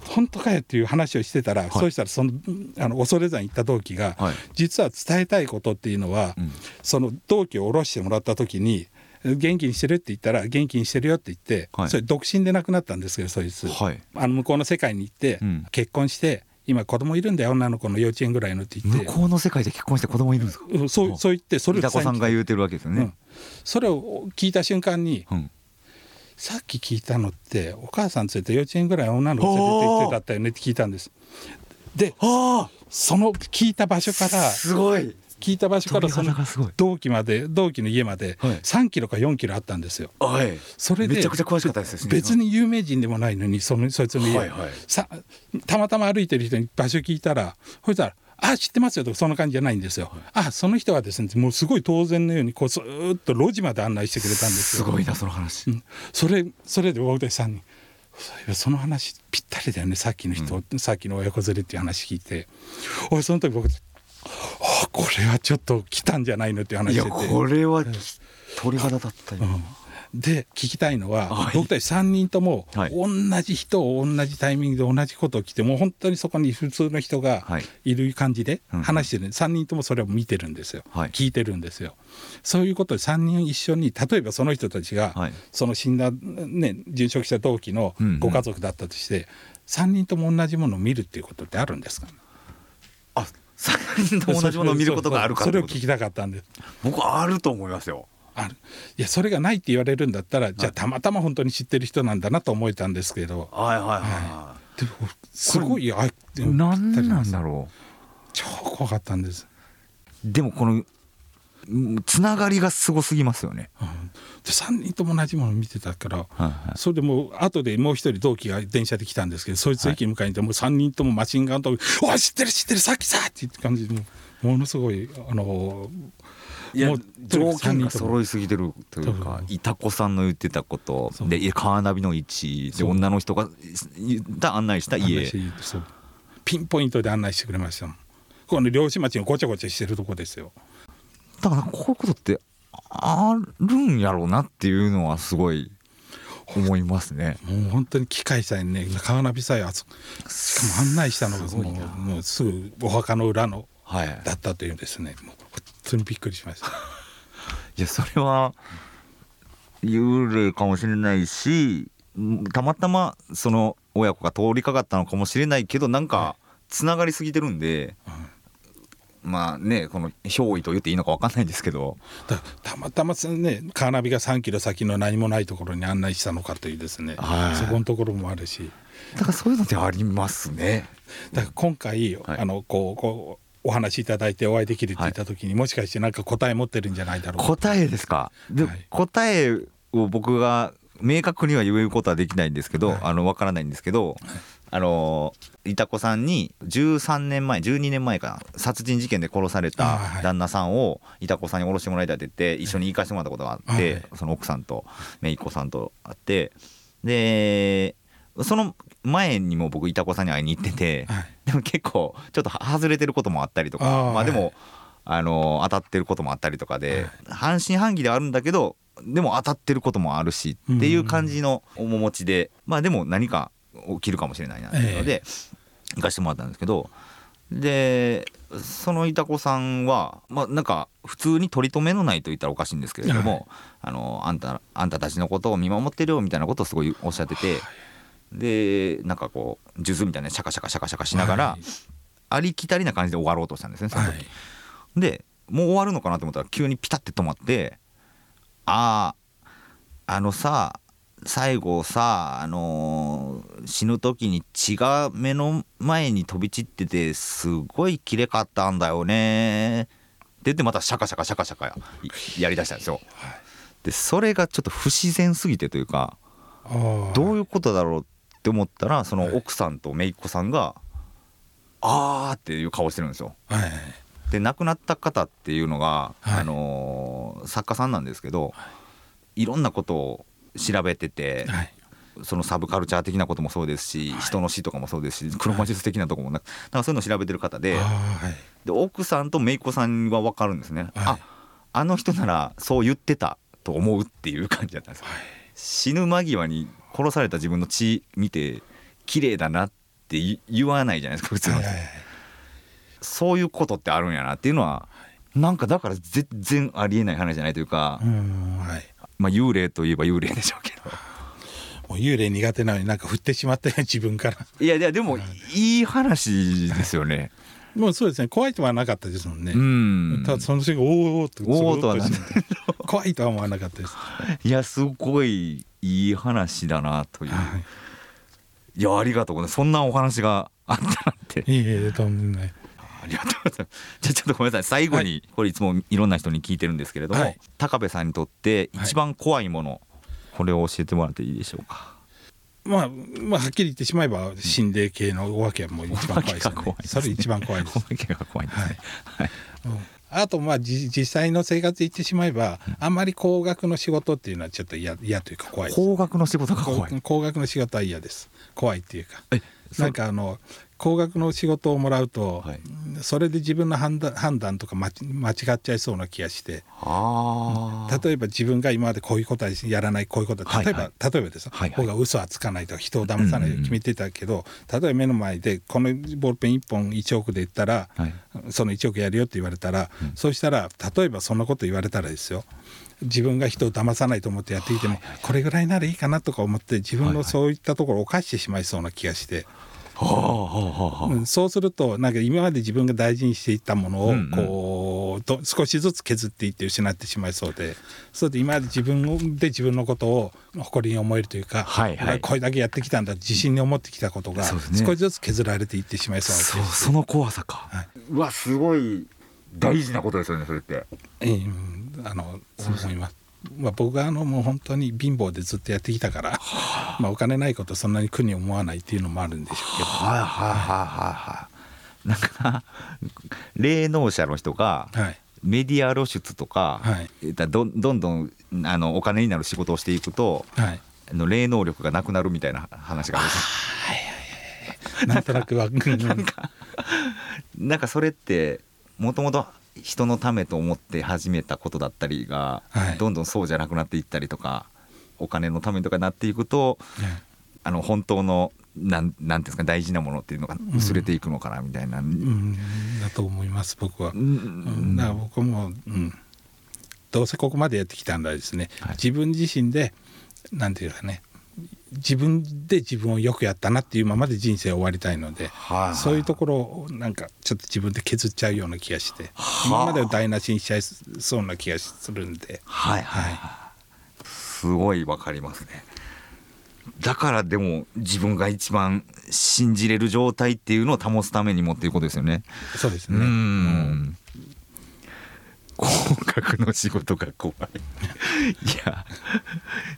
本当かよっていう話をしてたら、はい、そうしたらそのあの恐山行った同期が、はい、実は伝えたいことっていうのは、うん、その同期を下ろしてもらった時に元気にしてるって言ったら元気にしてるよって言って、はい、それ独身で亡くなったんですけどそいつ、あの向こうの世界に行って、うん、結婚して今子供いるんだよ女の子の幼稚園ぐらいのって言って。向こうの世界で結婚して子供いるんですか、うん、そうそう言ってそれをさんが言うてるわけですよね、うん、それを聞いた瞬間に、うん、さっき聞いたのってお母さん連れて幼稚園ぐらい女の子連れて行ってだったよねって聞いたんです。でその聞いた場所からすごい聞いた場所からその同期まで同期の家まで3キロか4キロあったんですよ。はい、それでめちゃくちゃ詳しかったです別に有名人でもないのにそのそいつの家、はいはい、さたまたま歩いてる人に場所聞いたらそしたら「あ知ってますよ」とかそんな感じじゃないんですよ。あその人はですねもうすごい当然のようにこうずっと路地まで案内してくれたんですよ。すごいなその話、うん、それそれで大手さんにその話ぴったりだよね。さっきの人、うん、さっきの親子連れっていう話聞いて。俺その時僕あこれはちょっと来たんじゃないのって話しててこれは鳥肌だったよ、うん、で聞きたいのは、はい、僕たち3人とも同じ人を同じタイミングで同じことを聞いてもう本当にそこに普通の人がい。る感じで話してる、はい、3人ともそれを見てるんですよ、はい、聞いてるんですよ。そういうことで3人一緒に例えばその人たちが、その死んだ、ね、殉職した同期のご家族だったとして、うんうん、3人とも同じものを見るっていうことってあるんですか、ね、あ3人と同じものを見ることがあるかそれを聞きたかったんです。僕はあると思いますよ。ある。いやそれがないって言われるんだったら、じゃあたまたま本当に知ってる人なんだなと思えたんですけど。はいはいはい、はい、でもすごいあ何なんだろう。超怖かったんです。でもこのつながりがすごすぎますよね、うん、で3人とも同じもの見てたから、はいはい、それでもう後でもう一人同期が電車で来たんですけどそいつ駅に迎えに行ってもう3人ともマシンガンと「おい知ってる知ってるさっきさ!」っていう感じでものすごいあのいや条件が揃いすぎてるというかいたこさんの言ってたこと。でカーナビの位置で女の人が言った案内した家。ピンポイントで案内してくれましたこの漁師町のごちゃごちゃしてるとこですよ。だからこういうことってあるんやろうなっていうのはすごい思いますね。もう本当に機械さえねカーナビさえあしかも案内したのがもうもうすぐお墓の裏の、はい、だったというですね。もう本当にびっくりしました。いやそれは幽霊かもしれないしたまたまその親子が通りかかったのかもしれないけどなんかつながりすぎてるんで、まあねこの憑依と言っていいのか分かんないんですけど。たまたまねカーナビが3キロ先の何もないところに案内したのかというですね、はい、そこのところもあるし。だからそういうのってありますね。だから今回、はい、あのこうこうお話しいただいてお会いできるって言った時に、はい、もしかして何か答え持ってるんじゃないだろう。答えですか？で、答えを僕が明確には言えることはできないんですけど、あの分からないんですけど、あのいたこさんに13年前12年前かな殺人事件で殺された旦那さんをいたこさんに降ろしてもらいたいって言って一緒に行かしてもらったことがあって、その奥さんと姪っ子さんと会ってでその前にも僕いたこさんに会いに行ってて、でも結構ちょっと外れてることもあったりとかまあでも、あの当たってることもあったりとかで、半信半疑ではあるんだけどでも当たってることもあるしっていう感じの面持ちでまあでも何か起きるかもしれないなっていうので、行かしてもらったんですけどでそのいた子さんはまあなんか普通に取り留めのないと言ったらおかしいんですけれども、あのあんたあんたたちのことを見守ってるよみたいなことをすごいおっしゃってて。でなんかこう数珠みたいなシャカシャカシャカシャカしながら、ありきたりな感じで終わろうとしたんですねその時。でもう終わるのかなと思ったら急にピタッて止まって「あああのさ最後さあのー、死ぬ時に血が目の前に飛び散っててすごいきれかったんだよね。って言ってまたシャカシャカシャカシャカや。りだしたんですよ。でそれがちょっと不自然すぎてというかどういうことだろうって思ったらその奥さんと姪っ子さんが「あー」っていう顔してるんですよ。で亡くなった方っていうのが、あのー、作家さんなんですけど、いろんなことを調べてて、はい、そのサブカルチャー的なこともそうですし、はい、人の死とかもそうですし黒魔術的なとこもなくなんかそういうのを調べてる方ではい、で奥さんと姪っ子さんは分かるんですね、ああの人ならそう言ってたと思うっていう感じだったんですよ、死ぬ間際に殺された自分の血見て綺麗だなって言わないじゃないですか普通の人、そういうことってあるんやなっていうのはなんかだから全然ありえない話じゃないというか、はい、まあ幽霊といえば幽霊でしょうけどもう幽霊苦手なのになんか振ってしまったよ 自分からいやいやでもいい話ですよねもうそうですね怖いとはなかったですもんね。うん。ただその瞬間おおっておおとはな 怖いとは思わなかったです。いやすごいいい話だなという。はい、いやありがとうございます。そんなお話があったなんて。いえいえとんでもない。ありがとうございます。じゃあちょっとごめんなさい。最後に、はい、これいつもいろんな人に聞いてるんですけれども、はい、高部さんにとって一番怖いもの、これを教えてもらっていいでしょうか？まあ、まあ、はっきり言ってしまえば心霊系のお化けはもう一番怖いですね。それ一番怖いです。お化けが怖いですね。はい。あとまあ実際の生活言ってしまえば、あんまり高額の仕事っていうのはちょっと嫌嫌というか怖い高額の仕事が怖い高額の仕事は嫌です怖いっていうかなんかあの高額の仕事をもらうと、はい、それで自分の判断判断とか間違っちゃいそうな気がして。例えば自分が今までこういうことはやらないこういうことは例えば、はいはい、例えばですよ、はいはい、僕は嘘はつかないとか人を騙さないと決めてたけど、うんうん例えば目の前でこのボールペン1本1億で言ったら、はい、その1億やるよって言われたら、うん、そうしたら例えばそんなこと言われたらですよ。自分が人を騙さないと思ってやっていても、これぐらいならいいかなとか思って自分のそういったところを犯してしまいそうな気がして。そうするとなんか今まで自分が大事にしていたものをこう、うん。うん、少しずつ削っていって失ってしまいそうでそれで今まで自分で自分のことを誇りに思えるというか、はいはい、これだけやってきたんだ自信に思ってきたことが少しずつ削られていってしまいそうなそその怖さか、はい、うわすごい大事なことですよねそれって。うん、あのそう思います。まあ、僕はあのもう本当に貧乏でずっとやってきたから、まあ、お金ないことそんなに苦に思わないっていうのもあるんでしょうけど、はいはいはいはいなんか霊能者の人が、メディア露出とか、はい、どどんどんあのお金になる仕事をしていくと、はい、あの霊能力がなくなるみたいな話がある。なんとなくは なんかなんかそれってもともと人のためと思って始めたことだったりが、はい、どんどんそうじゃなくなっていったりとかお金のためとかなっていくと、はい、あの本当のなんなんですか大事なものっていうのが薄れていくのかなみたいな、うんうん、だと思います僕は、うん、だから僕も、うん、どうせここまでやってきたんだですね、はい、自分自身でなんていうかね自分で自分をよくやったなっていうままで人生を終わりたいので、はあ、そういうところをなんかちょっと自分で削っちゃうような気がして、はあ、今までを台無しにしちゃいそうな気がするんで、はい、はい、すごいわかりますね。だからでも自分が一番信じれる状態っていうのを保つためにもっていうことですよね。そうですね。うん合格の仕事が怖い。いや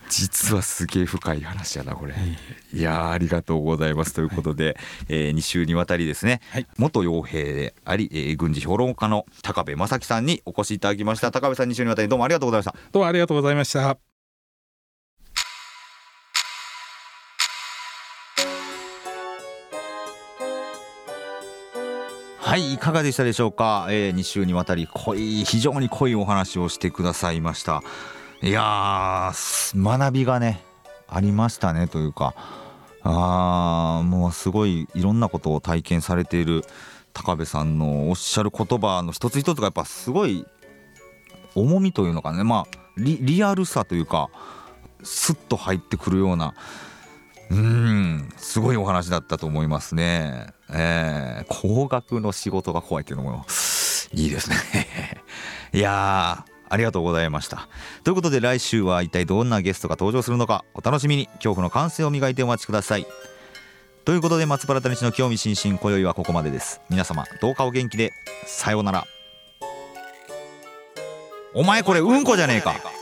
実はすげえ深い話やなこれ、い。やありがとうございます。ということで、はい、えー、2週にわたりですね、はい、元傭兵であり、えー、軍事評論家の高部正樹さんにお越しいただきました。高部さん2週にわたりどうもありがとうございました。どうもありがとうございましたはいいかがでしたでしょうか、えー、2週にわたり濃い非常に濃いお話をしてくださいました。いや学びがねありましたねというか。あもうすごいいろんなことを体験されている高部さんのおっしゃる言葉の一つ一つがやっぱすごい重みというのかね。まあリアルさというかスッと入ってくるようなうんすごいお話だったと思いますね。えー、高額の仕事が怖いっていうのもいいですね。いやありがとうございました。ということで来週は一体どんなゲストが登場するのかお楽しみに恐怖の感性を磨いてお待ちください。ということで松原谷氏の興味津々今宵はここまでです。皆様どうかお元気でさようなら。お前これうんこじゃねえか。